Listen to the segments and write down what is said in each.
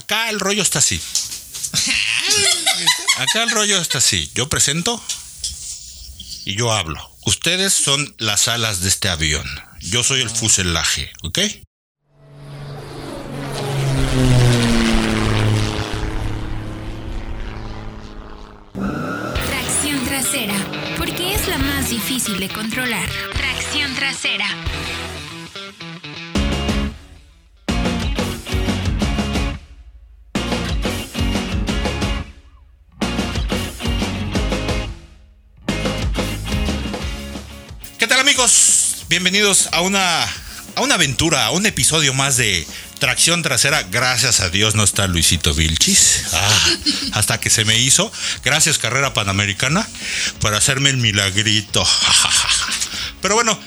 Acá el rollo está así. Acá el rollo está así. Yo presento y yo hablo. Ustedes son las alas de este avión. Yo soy el fuselaje, ¿ok? Tracción trasera, porque es la más difícil de controlar. Tracción trasera. Amigos? Bienvenidos a una, a una aventura, a un episodio más de Tracción Trasera. Gracias a Dios no está Luisito Vilchis. Ah, hasta que se me hizo. Gracias Carrera Panamericana por hacerme el milagrito. Pero bueno,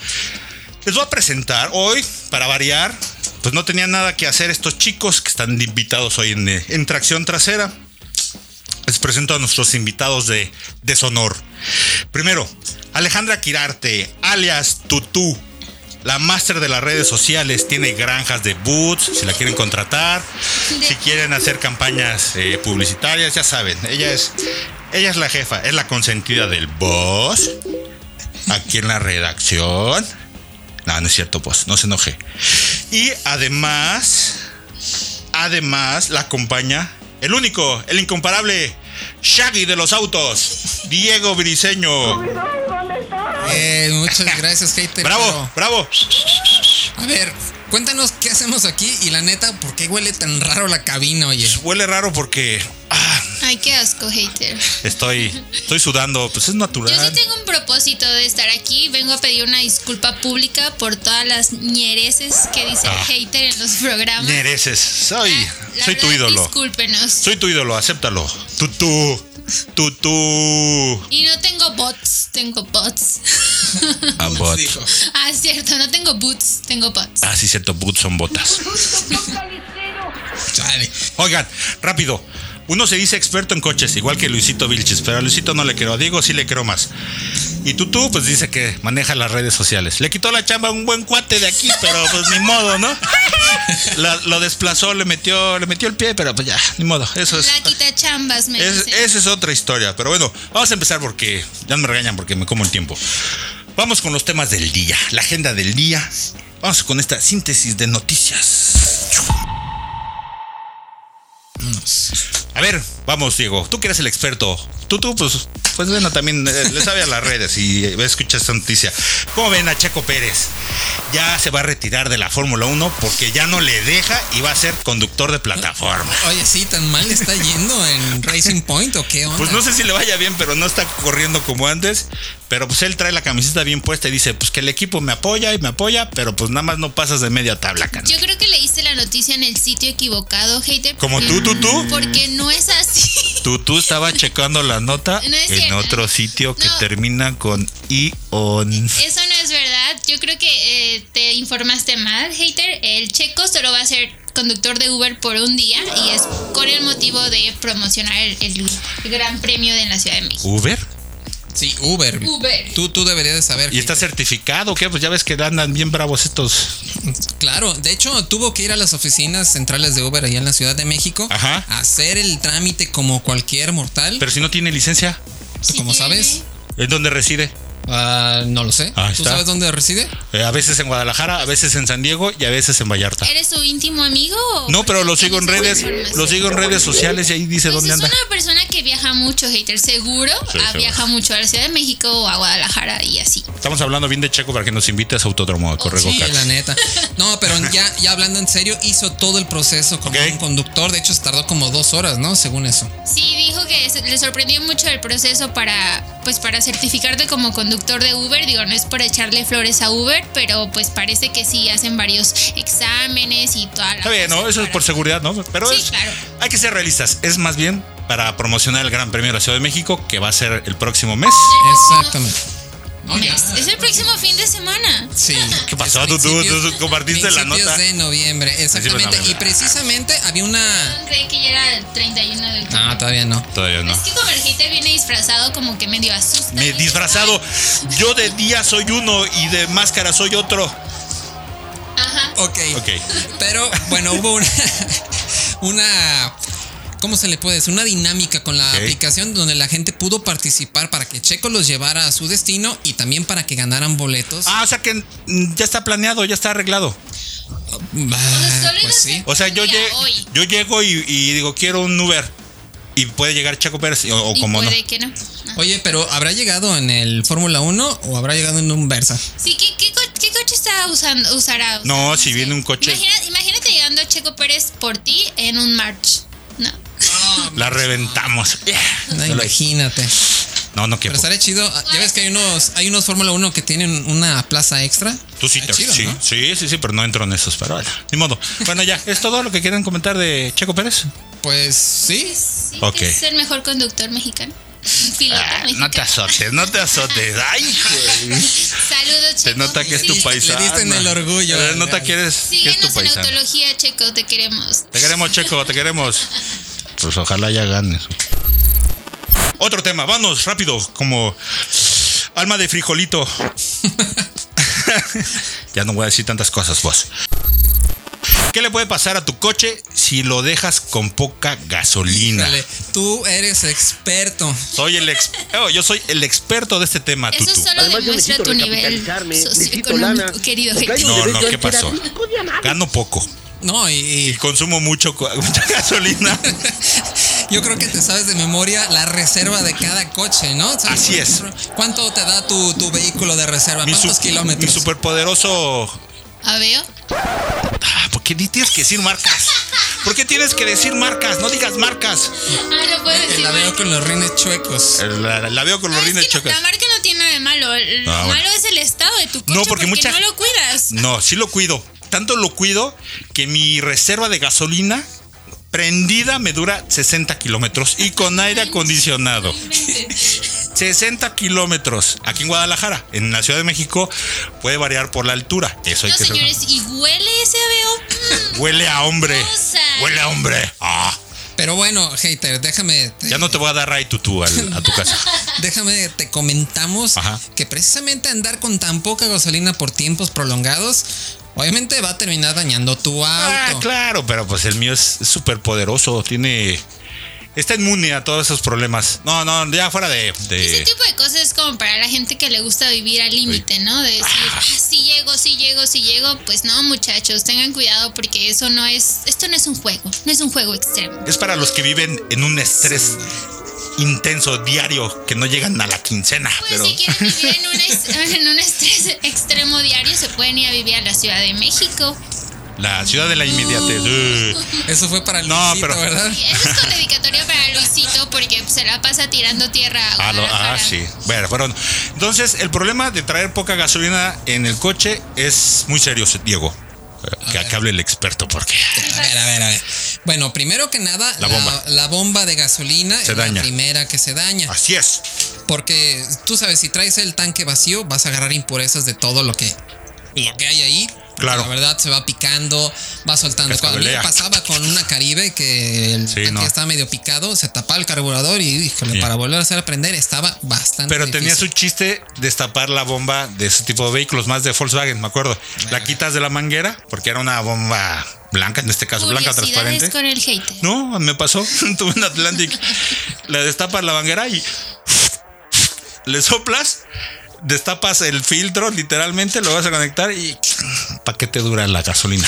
les voy a presentar hoy, para variar, pues no tenían nada que hacer estos chicos que están invitados hoy en, en Tracción Trasera. Les presento a nuestros invitados de deshonor. Primero, Alejandra Quirarte, alias Tutú, la máster de las redes sociales, tiene granjas de boots, si la quieren contratar, si quieren hacer campañas eh, publicitarias, ya saben, ella es, ella es la jefa, es la consentida del boss, aquí en la redacción. No, no es cierto, boss, no se enoje. Y además, además la acompaña el único, el incomparable Shaggy de los autos, Diego Briseño. Eh, muchas gracias, hater. Bravo, pero, bravo. a ver, cuéntanos qué hacemos aquí y la neta, ¿por qué huele tan raro la cabina, oye? Huele raro porque ah, Ay, qué asco, hater. estoy, estoy sudando, pues es Yo natural. sí tengo un propósito de estar aquí. Vengo a pedir una disculpa pública por todas las ñereces que dice Ah. el hater en los programas. Mereces, soy, Ah, la soy tu verdad, ídolo. Discúlpenos. Soy tu ídolo, acéptalo. Tutú, tutú. Y no tengo bots, tengo bots. Ah, bot. Ah, es cierto, no tengo boots, tengo bots. Ah, sí, cierto, boots son botas. Chale. Oigan, rápido. Uno se dice experto en coches, igual que Luisito Vilches, pero a Luisito no le quiero. A Diego sí le quiero más. Y Tutú, pues dice que maneja las redes sociales. Le quitó la chamba a un buen cuate de aquí, pero pues ni modo, ¿no? La- lo desplazó, le metió, le metió el pie, pero pues ya, ni modo. Eso es. La quita chambas, me es- esa es otra historia. Pero bueno, vamos a empezar porque ya me regañan porque me como el tiempo. Vamos con los temas del día, la agenda del día. Vamos con esta síntesis de noticias. A ver, vamos, Diego. Tú que eres el experto. Tú, tú, pues, pues bueno, también eh, le sabe a las redes y eh, escucha esta noticia. ¿Cómo ven a Checo Pérez? Ya se va a retirar de la Fórmula 1 porque ya no le deja y va a ser conductor de plataforma. Oye, sí, tan mal le está yendo en Racing Point o qué onda? Pues no sé si le vaya bien, pero no está corriendo como antes. Pero pues él trae la camiseta bien puesta y dice, pues que el equipo me apoya y me apoya, pero pues nada más no pasas de media tabla, cana. Yo creo que leíste la noticia en el sitio equivocado, hater. Como porque- tú, tú, tú. Porque no es así. Tú, tú estaba checando la nota No en cierto. otro sitio que No. termina con ion. Eso no es verdad. Yo creo que eh, te informaste mal, hater. El checo solo va a ser conductor de Uber por un día y es con el motivo de promocionar el, el Gran Premio de la Ciudad de México. Uber. Sí, Uber. Uber. Tú, tú deberías de saber. ¿Y está certificado? ¿Qué? Pues ya ves que andan bien bravos estos. Claro, de hecho tuvo que ir a las oficinas centrales de Uber allá en la Ciudad de México Ajá. a hacer el trámite como cualquier mortal. Pero si no tiene licencia, Sí como tiene. sabes, ¿en dónde reside? Ah, no lo sé. Ahí ¿Tú está. sabes dónde reside? Eh, a veces en Guadalajara, a veces en San Diego y a veces en Vallarta. ¿Eres su íntimo amigo? No, pero lo sigo en redes, lo sigo en redes sociales y ahí dice Pues dónde es anda. una persona que viaja mucho, hater. Seguro Sí, ah, seguro. viaja mucho a la Ciudad de México o a Guadalajara y así. Estamos hablando bien de Checo para que nos invites a Autódromo a correr Sí, go-karts. la neta. No, pero ya, ya hablando en serio, hizo todo el proceso como un conductor. De hecho, se tardó como dos horas, ¿no? Según eso. Sí, dijo que se- le sorprendió mucho el proceso para, pues, para certificarte como conductor de Uber. Digo, no es por echarle flores a Uber, pero pues parece que sí hacen varios exámenes y toda la. Está bien, ¿no? Eso es por seguridad, ¿no? Pero Sí, es- claro. hay que ser realistas. Es más bien para promocionar el Gran Premio de la Ciudad de México, que va a ser el próximo mes. Exactamente. No, ya. Es, es el próximo fin de semana. Sí. ¿Qué pasó? Tú- tú- tú compartiste la nota. de noviembre, de exactamente. noviembre. Y precisamente había una. Creí que ya era el 31 de octubre. No, todavía no. Todavía no. Es que como el hater viene disfrazado, como que medio asusta. Me disfrazado. Yo de día soy uno y de máscara soy otro. Ajá. Ok. Ok. Pero bueno, hubo una, una ¿cómo se le puede decir? Una dinámica con la aplicación donde la gente pudo participar para que Checo los llevara a su destino y también para que ganaran boletos. Ah, o sea que mm, ya está planeado, ya está arreglado. Ah, pues sí. O sea, yo, hoy. llego y, y digo, quiero un Uber. Y puede llegar Checo Pérez, o, o Y como no. que. Oye, pero ¿habrá llegado en el Fórmula 1 o habrá llegado en un Versa? Sí, ¿qué, qué, co- qué coche está usando, usará? No, si viene un coche- Imagina- imagínate llegando a Checo Pérez por ti en un March. La reventamos. No, imagínate. No, no, que Pero estaría chido. Ya ves que hay unos, hay unos Fórmula 1 que tienen una plaza extra. Tú sí, te- chido, sí, ¿no? sí, sí, sí, pero no entro en esos, pero bueno, ni modo. Bueno, ya, ¿es todo lo que quieren comentar de Checo Pérez? Pues sí. Sí, Ok. que es el mejor conductor mexicano. Ah, no te azotes, no te azotes. Ay, güey. Saludos, Se Checo. nota que es tu paisano. Le diste en el orgullo, Se nota que eres que es tu Síguenos en paisano. autología, Checo, te queremos. Te queremos, Checo, te queremos. Pues ojalá ya ganes. Otro tema, vamos, rápido, como alma de frijolito. ya no voy a decir tantas cosas, vos. ¿Qué le puede pasar a tu coche si lo dejas con poca gasolina? Dale, tú eres experto. Soy el ex- oh, yo soy el experto de este tema, Eso Tutu. solo Además, demuestra tu nivel socioeconómico, querido No, no, ¿qué pasó? Gano poco No, y, y consumo mucho, mucha gasolina. yo creo que te sabes de memoria la reserva de cada coche, ¿no? ¿Sabes, Así es. ¿Cuánto te da tu, tu vehículo de reserva? Mi, ¿Cuántos su- mi kilómetros? superpoderoso ¿A veo? Ah, ¿Por qué ni tienes que decir marcas? ¿Por qué tienes que decir marcas? No digas marcas. Ah, no puedo decir La veo con los rines chuecos. La, la veo con No, los es rines chocas. la marca no tiene nada de malo. Lo Ah, bueno. malo es el estado de tu coche No, porque mucha- no lo cuidas. No, sí lo cuido. Tanto lo cuido que mi reserva de gasolina prendida me dura 60 kilómetros y con aire acondicionado. 60 kilómetros. Aquí en Guadalajara, en la Ciudad de México, puede variar por la altura. Eso hay No, que saber. señores, y huele ese aveo. Mm, Huele a hombre. Cosa. Huele a hombre. Ah, Pero bueno, hater, déjame. te- ya no te voy a dar ray tutú al- a tu casa. Déjame, te comentamos Ajá. que precisamente andar con tan poca gasolina por tiempos prolongados, obviamente va a terminar dañando tu auto. Ah, claro, pero pues el mío es súper poderoso. Tiene. Está inmune a todos esos problemas. No, no, ya fuera de. de- Ese tipo de cosas es como para la gente que le gusta vivir al límite, ¿no? De decir, ah, sí llego, sí llego, sí llego. Pues no, muchachos, tengan cuidado porque eso no es, esto no es un juego, no es un juego extremo. Es para los que viven en un estrés intenso, diario, que no llegan a la quincena. Pues pero. si quieren vivir en un, es- en un estrés extremo diario, se pueden ir a vivir a la Ciudad de México. La ciudad de la inmediatez. Uh. Eso fue para el No, pero- ¿verdad? Eso es con dedicatoria para Luisito porque se la pasa tirando tierra a Ah, lo- ah, sí. Bueno, fueron. Entonces, el problema de traer poca gasolina en el coche es muy serio, Diego. Que, hable el experto, porque. A ver, a ver, a ver. Bueno, primero que nada, La bomba. la bomba de gasolina Se es daña. la primera que se daña. Así es. Porque tú sabes, si traes el tanque vacío, vas a agarrar impurezas de todo lo que, lo que hay ahí. Claro. La verdad se va picando, va soltando. Cuando a mí me Cascabelea. pasaba con una Caribe que el Sí, tanque no. estaba medio picado, se tapaba el carburador y híjole, Sí. para volver a hacer a prender estaba bastante Pero tenía su difícil. chiste destapar la bomba de ese tipo de vehículos, más de Volkswagen, me acuerdo. La quitas de la manguera, porque era una bomba blanca, en este caso blanca transparente. con el hater. No, me pasó. Tuve un Atlantic. Le destapas la manguera y le soplas, destapas el filtro, literalmente, lo vas a conectar y ¿para qué te dura la gasolina?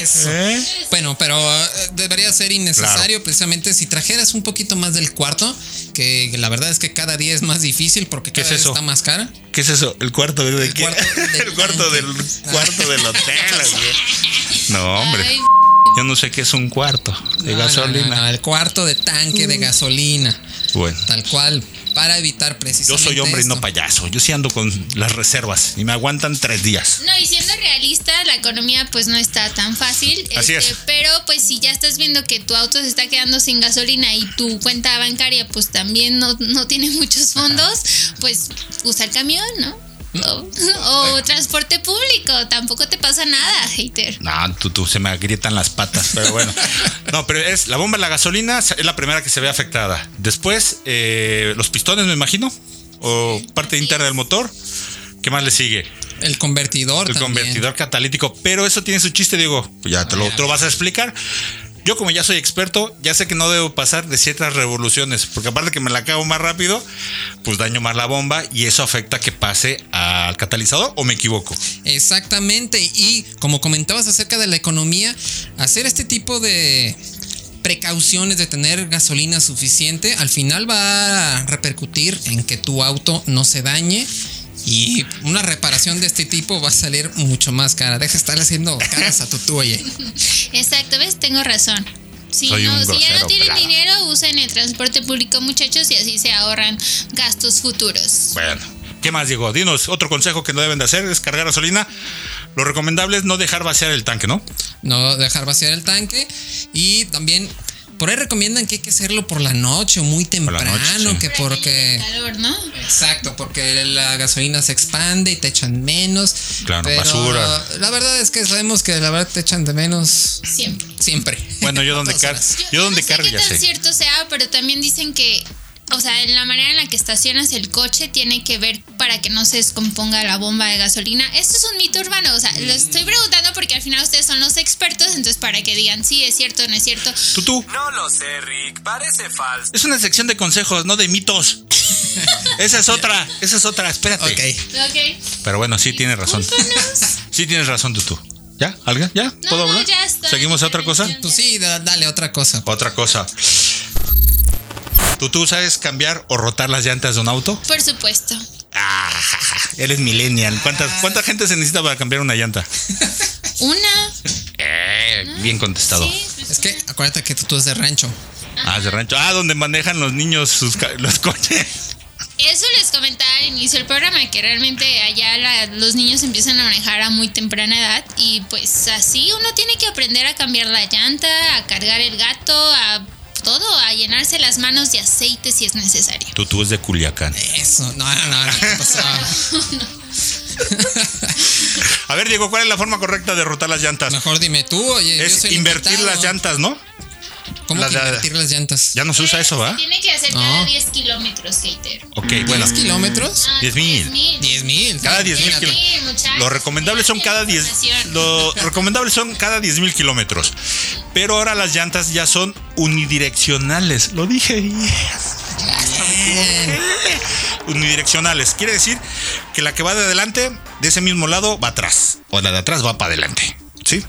Eso. ¿Eh? Bueno, pero eh, debería ser innecesario precisamente si trajeras un poquito más del cuarto, que la verdad es que cada día es más difícil porque ¿Qué cada es vez eso? está más cara. ¿Qué es eso? ¿El cuarto de, El qué? cuarto del el cuarto del cuarto del hotel. No, hombre. Ay, Yo no sé qué es un cuarto de No, no, gasolina. no, no, el cuarto de tanque de gasolina. Bueno. Tal cual, para evitar Yo precisamente. soy hombre y no payaso. Yo sí ando con las reservas y me aguantan tres días. No, y siendo realista, la economía pues no está tan fácil. Así este, es. Pero pues si ya estás viendo que tu auto se está quedando sin gasolina y tu cuenta bancaria pues también no, no tiene muchos fondos, pues usa el camión, ¿no? O, o transporte público, tampoco te pasa nada, hater. No, tú, tú, se me agrietan las patas, pero bueno. No, pero es la bomba de la gasolina es la primera que se ve afectada. Después, eh, los pistones, me imagino, o parte interna del motor. ¿Qué más le sigue? El convertidor El también. convertidor catalítico. Pero eso tiene su chiste, Diego. Pues ya te lo, ver, a te lo vas a explicar. Yo como ya soy experto, ya sé que no debo pasar de ciertas revoluciones, porque aparte que me la acabo más rápido, pues daño más la bomba y eso afecta que pase al catalizador o me equivoco. Exactamente. Y como comentabas acerca de la economía, hacer este tipo de precauciones de tener gasolina suficiente, al final va a repercutir en que tu auto no se dañe. Y una reparación de este tipo va a salir mucho más cara. Deja de estar haciendo caras a tu oye. Exacto, ¿ves? Tengo razón. Si, Soy no, si ya no tienen pelado. dinero, usen el transporte público, muchachos, y así se ahorran gastos futuros. Bueno, ¿qué más, Diego? Dinos, otro consejo que no deben de hacer es cargar gasolina. Lo recomendable es no dejar vaciar el tanque, ¿no? No dejar vaciar el tanque. Y también por ahí recomiendan que hay que hacerlo por la noche o muy temprano. noche, sí. Que porque. el calor, ¿no? Exacto, porque la gasolina se expande y te echan menos. Claro, pero basura. La verdad es que sabemos que la verdad te echan de menos Siempre. siempre. Bueno, yo donde, Todas car horas. yo donde no sé qué ya tan sé. cierto sea, pero también dicen que, o sea, en la manera en la que estacionas el coche tiene que ver para que no se descomponga la bomba de gasolina. Esto es un mito urbano, o sea, lo estoy preguntando porque al final ustedes son los expertos, entonces para que digan si es cierto o no es cierto. Tutú, No lo sé, Rick. Parece falso. es una sección de consejos, no de mitos. esa es otra, esa es otra, espérate. Ok. Ok. Pero bueno, sí tienes razón. Sí tienes razón, Tutú. ¿Ya? ¿Algo? ¿Ya? ¿Puedo no, hablar? ya está. ¿Seguimos a otra cosa? Pues sí, da- dale otra cosa. Otra cosa. ¿Tú, ¿Tú sabes cambiar o rotar las llantas de un auto? Por supuesto. Ah, eres millennial. ¿Cuántas, ¿Cuánta gente se necesita para cambiar una llanta? Una. Eh, bien contestado. Sí, pues Es que acuérdate que tú es de rancho. Ah, de rancho. Ah, donde manejan los niños sus los coches. Eso les comentaba al inicio del programa, que realmente allá la- los niños empiezan a manejar a muy temprana edad y pues así uno tiene que aprender a cambiar la llanta, a cargar el gato, a todo, a llenarse las manos de aceite si es necesario. Tutú es de Culiacán. Eso, no, no, no, no, ¿qué pasó? A ver, Diego, ¿cuál es la forma correcta de rotar las llantas? Mejor dime tú, oye. yo Es soy invertir invitado. las llantas, ¿no? ¿Cómo las que de- invertir las llantas? Ya no se usa eso, ¿va? Tiene que hacer No. cada 10 kilómetros, hater. Ok, bueno. ¿10 kilómetros? Ah, 10,000. 10 mil. Cada 10 mil Imagínate. kilómetros. muchachos. Lo recomendable son cada 10 Información. lo recomendable son cada 10 mil kilómetros. Pero ahora las llantas ya son unidireccionales. Lo dije. Unidireccionales. Quiere decir que la que va de adelante, de ese mismo lado, va atrás. O la de atrás va para adelante. ¿Sí?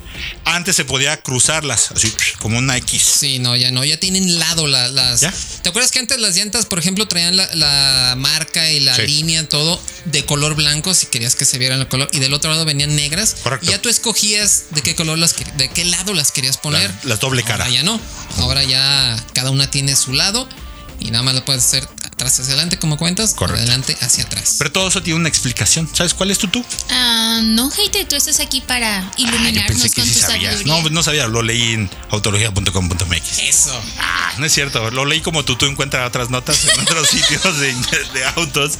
Antes se podía cruzarlas, así como una X. Sí, no, ya no, ya tienen lado la- las. ¿Ya? ¿Te acuerdas que antes las llantas, por ejemplo, traían la, la marca y la Sí. línea, todo de color blanco, si querías que se vieran el color, y del otro lado venían negras? Correcto. Y ya tú escogías de qué color las, de qué lado las querías poner. Las- las doble cara. Ahora ya no. Ahora ya cada una tiene su lado y nada más lo puedes hacer atrás hacia adelante, como cuentas, Correcto. adelante hacia atrás. Pero todo eso tiene una explicación. ¿Sabes cuál es tú tú? Ah, no, hater, tú estás aquí para Ah, yo iluminarnos pensé que con sí tu sabías. sabiduría. No, no sabía. Lo leí en autología.com.mx. Eso. Ah, no es cierto. Lo leí como tú, tú encuentras otras notas en otros sitios de, de autos.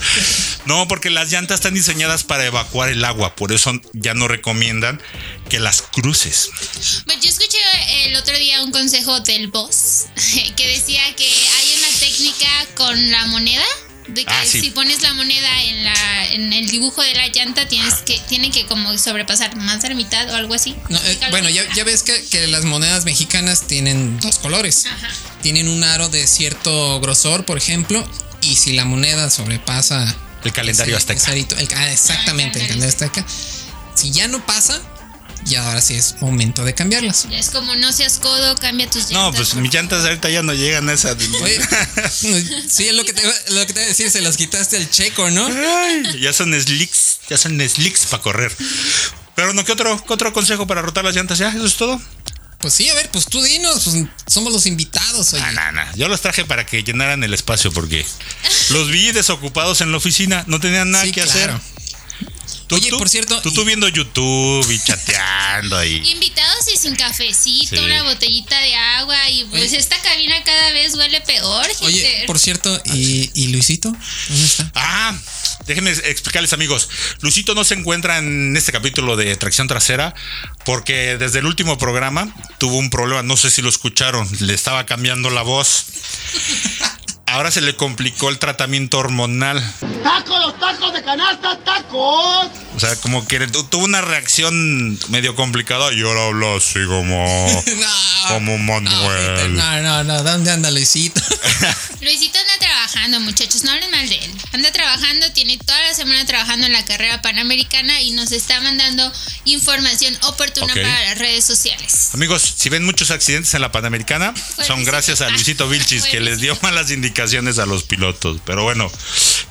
No, porque las llantas están diseñadas para evacuar el agua. Por eso ya no recomiendan que las cruces. Pues yo escuché el otro día un consejo del boss que decía que hay técnica con la moneda de que Ah, sí. si pones la moneda en la en el dibujo de la llanta tienes que tiene que como sobrepasar más de la mitad o algo así. No, eh, bueno, ya, ya ves que, que las monedas mexicanas tienen dos colores. Ajá. Tienen un aro de cierto grosor, por ejemplo, y si la moneda sobrepasa El calendario ese- azteca. ese arito- el- ah, exactamente, el calendario azteca. Si ya no pasa, ya ahora sí es momento de cambiarlas. Es como no seas codo, cambia tus llantas. No, pues mis llantas ahorita ya no llegan a esa. Oye, sí, es lo que te, lo que te iba a decir, se las quitaste al checo, ¿no? Ay, ya son slicks, ya son slicks para correr. Pero no, ¿qué otro, qué otro consejo para rotar las llantas? ¿Ya? ¿Eso es todo? Pues sí, a ver, pues tú dinos, pues somos los invitados, oye. No, no. Yo los traje para que llenaran el espacio porque los vi desocupados en la oficina, no tenían nada Sí, que claro. hacer. Tú, Oye, tú- por cierto, Tú, tú y- viendo YouTube y chateando ahí. Invitados y sin cafecito, Sí. una botellita de agua y pues Oye. esta cabina cada vez huele peor. Oye, hater. por cierto, ¿y, y Luisito? ¿Dónde está? Ah, déjenme explicarles amigos. Luisito no se encuentra en este capítulo de tracción trasera porque desde el último programa tuvo un problema, no sé si lo escucharon, le estaba cambiando la voz. ahora se le complicó el tratamiento hormonal. ¡Tacos, los tacos de canasta, tacos! O sea, como que tu- tuvo una reacción medio complicada y ahora habla así como. No, Como Manuel. No, no, no, ¿dónde anda Luisito? Luisito anda trabajando, muchachos, no hablen mal de él. Anda trabajando, tiene toda la semana trabajando en la carrera panamericana y nos está mandando información oportuna para las redes sociales. Amigos, si ven muchos accidentes en la Panamericana, Fue son Luisito. gracias a Luisito Vilchis Fue que les dio malas indicaciones a los pilotos. Pero bueno,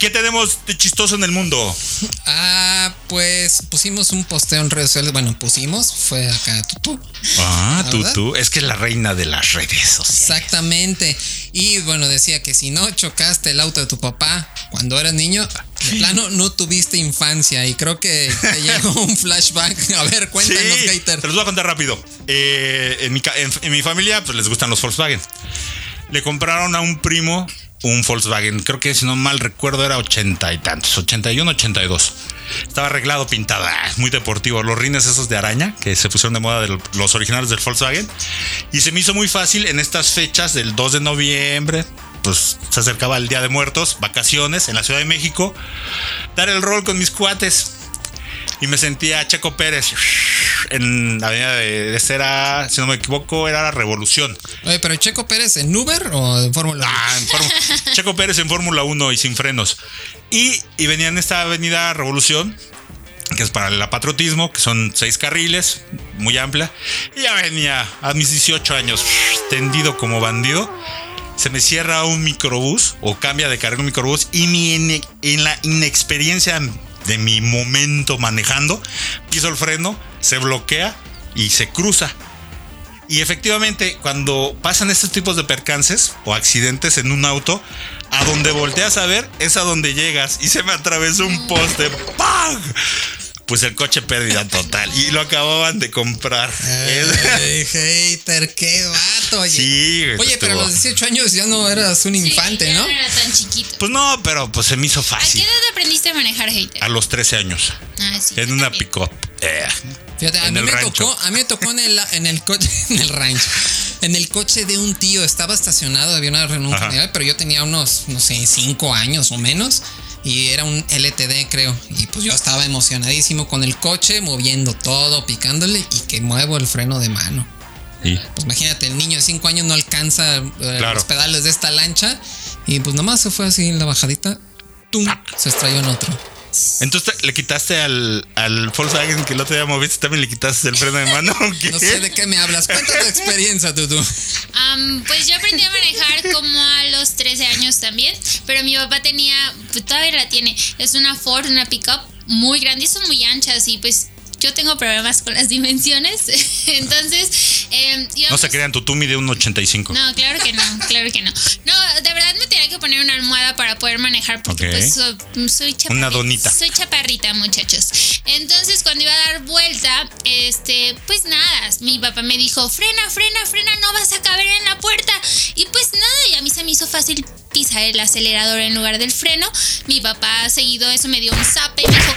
¿qué tenemos de chistoso en el mundo? Ah, pues pusimos un posteo en redes sociales. Bueno, pusimos, fue acá Tutu. Ah, tú, ¿Verdad? tú. Es que es la reina de las redes sociales. Exactamente. Y bueno, decía que si no chocaste el auto de tu papá cuando eras niño, de plano no tuviste infancia. Y creo que te llegó un flashback. A ver, cuéntanos, Sí, Gaiter. te los voy a contar rápido. Eh, en, mi, en mi familia, pues les gustan los Volkswagen. Le compraron a un primo un Volkswagen. Creo que si no mal recuerdo era ochenta y tantos, 81, 82. Estaba arreglado, pintado, ah, muy deportivo. Los rines esos de araña que se pusieron de moda de los originales del Volkswagen. Y se me hizo muy fácil en estas fechas del 2 de noviembre. Pues se acercaba el Día de Muertos, vacaciones en la Ciudad de México. Dar el rol con mis cuates y me sentía Checo Pérez en la avenida de, de Cera, si no me equivoco, era la Revolución. Oye, pero Checo Pérez en Uber o en Fórmula 1? Ah, en Checo Pérez en Fórmula 1 y sin frenos. Y, y venía en esta avenida Revolución, que es para el patriotismo, que son seis carriles, muy amplia. Y ya venía a mis 18 años, tendido como bandido. Se me cierra un microbús o cambia de carril un microbús y mi ine- en la inexperiencia de mi momento manejando, piso el freno, se bloquea y se cruza. Y efectivamente, cuando pasan estos tipos de percances o accidentes en un auto, a donde volteas a ver es a donde llegas. Y se me atravesó un poste. ¡Pam! Pues el coche pérdida total. Y lo acababan de comprar. Ay, hater, qué vato. Oye, Sí, Oye, pero a los 18 años ya no eras un Sí, infante, ya ¿no? No era tan chiquito. Pues no, pero pues se me hizo ¿A qué fácil. edad aprendiste a manejar hater? A los 13 años. Ah, sí, En una pick-up. Eh. Fíjate, a En mí el me rancho. tocó, a mí me tocó en el, en el coche, en el rancho, en el coche de un tío, estaba estacionado, había una reunión Ajá. familiar, pero yo tenía unos, no sé, cinco años o menos, y era un LTD, creo, y pues yo estaba emocionadísimo con el coche, moviendo todo, picándole, y que muevo el freno de mano. Y Pues imagínate, el niño de cinco años no alcanza eh, Claro. los pedales de esta lancha, y pues nomás se fue así en la bajadita, ¡tum! se estrelló en otro. Entonces le quitaste al, al Volkswagen que el otro día moviste, también le quitaste el freno de mano. No sé de qué me hablas, cuenta tu experiencia, tú, tú. Am, pues yo aprendí a manejar como a los 13 años también, pero mi papá tenía, pues todavía la tiene, es una Ford, una pickup muy grande y son muy anchas y pues yo tengo problemas con las dimensiones, entonces em, No se crean, tu tú mide un 85. No, claro que no, claro que no. No, de verdad me tenía que poner una almohada para poder manejar porque pues so- soy chaparrita. Una donita. Soy chaparrita, muchachos. Entonces, cuando iba a dar vuelta, este, pues nada, mi papá me dijo, frena, frena, frena, no vas a caber en la puerta. Y pues nada, y a mí se me hizo fácil pisar el acelerador en lugar del freno. Mi papá seguido eso me dio un zape y me dijo,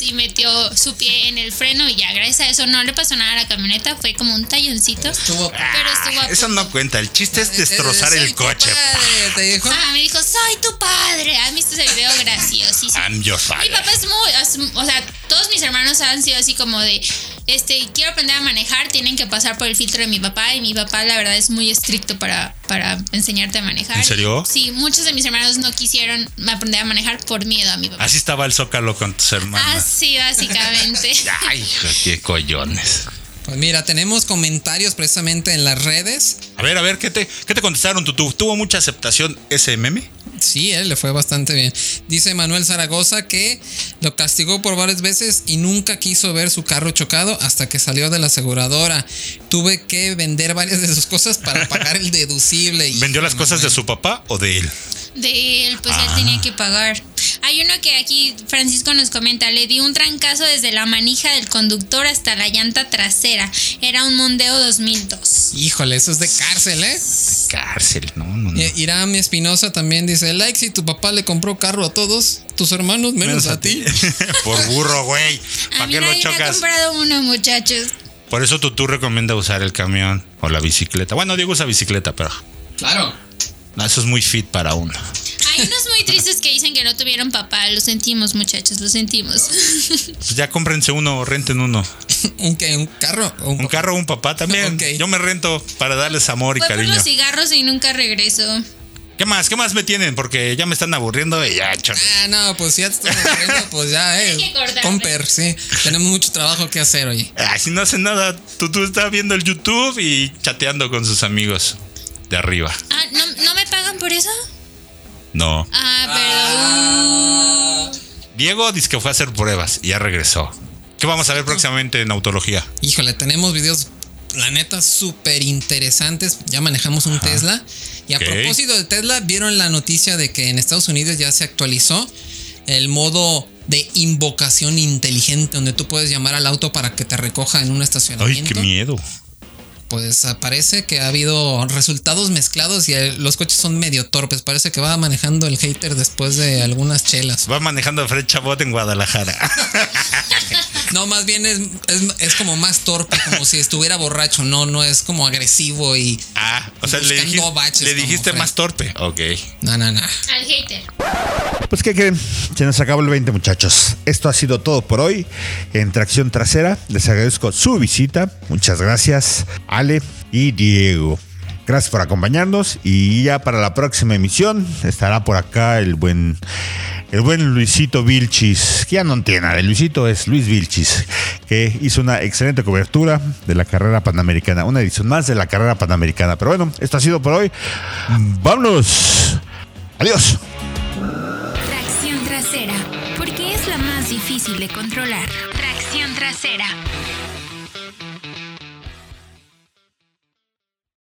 Y metió su pie en el freno y ya, gracias a eso no le pasó nada a la camioneta, fue como un talloncito. Estuvo- pero estuvo a Ah, Eso no cuenta, el chiste es destrozar el coche. padre, te dijo. Ah, me dijo, soy tu padre. ¿Has visto ese video graciosísimo? I'm your Mi papá es muy, o sea, todos mis hermanos han sido así como de, este, quiero aprender a manejar, tienen que pasar por el filtro de mi papá y mi papá la verdad es muy estricto para, para enseñarte a manejar. ¿En serio? Sí, muchos de mis hermanos no quisieron aprender a manejar por miedo a mi papá. Así estaba el zócalo con tus hermanas. Así, básicamente. Ay, qué collones. Pues mira, tenemos comentarios precisamente en las redes. A ver, a ver, ¿qué te, qué te contestaron? ¿Tu, tu- ¿Tuvo mucha aceptación ese meme? Sí, él le fue bastante bien. Dice Manuel Zaragoza que lo castigó por varias veces y nunca quiso ver su carro chocado hasta que salió de la aseguradora. Tuve que vender varias de sus cosas para pagar el deducible. ¿Vendió las cosas de su papá o de él? De él, pues Ah. él tenía que pagar. Hay uno que aquí Francisco nos comenta, le di un trancazo desde la manija del conductor hasta la llanta trasera. Era un Mondeo 2002. Híjole, eso es de cárcel, ¿eh? Cárcel, no, no, no. Eh, Irán Espinosa también dice, like si tu papá le compró carro a todos, tus hermanos menos, a ti. Por burro, güey. A ¿Para mí qué lo nadie me ha chocas? comprado uno, muchachos. Por eso tú, tú recomienda usar el camión o la bicicleta. Bueno, Diego usa bicicleta, pero. Claro. Eso es muy fit para uno. Hay unos muy tristes que dicen que no tuvieron papá. Lo sentimos, muchachos, lo sentimos. Pues ya cómprense uno, renten uno. ¿Un qué? ¿Un carro? ¿O Un carro o un papá también. Yo me rento para darles amor y Fue por cariño. los cigarros y nunca regreso. ¿Qué más? ¿Qué más me tienen? Porque ya me están aburriendo y ya, chon. Ah, no, pues ya te estás aburriendo, pues ya, eh. Comper, sí. Tenemos mucho trabajo que hacer, oye. Ay, si no hacen nada, tú, tú estás viendo el YouTube y chateando con sus amigos de arriba. Ah, ¿no, ¿no me pagan por eso? No. Ah, Diego dice que fue a hacer pruebas y ya regresó. ¿Qué vamos a ver próximamente en autología? Híjole, tenemos videos, la neta, súper interesantes. Ya manejamos un Tesla. Y a propósito de Tesla, vieron la noticia de que en Estados Unidos ya se actualizó el modo de invocación inteligente, donde tú puedes llamar al auto para que te recoja en un Ay, estacionamiento. qué miedo. Pues parece que ha habido resultados mezclados y eh, los coches son medio torpes. Parece que va manejando el hater después de algunas chelas. Va manejando Fred Chabot en Guadalajara. No, más bien es, es, es como más torpe, como si estuviera borracho. No, no es como agresivo y. ah, o sea, le dijiste, baches le dijiste más torpe. Ok. No, no, no. al hater. Pues ¿qué creen? Se nos acabó el 20 muchachos. Esto ha sido todo por hoy en Tracción Trasera. Les agradezco su visita. Muchas gracias Ale y Diego. Gracias por acompañarnos y ya para la próxima emisión estará por acá el buen el buen Luisito Vilchis, que ya no entiende nada, Luisito es Luis Vilchis, que hizo una excelente cobertura de la carrera panamericana, una edición más de la carrera panamericana. Pero bueno, esto ha sido por hoy. Vámonos. Adiós. Tracción trasera, porque es la más difícil de controlar. Tracción trasera.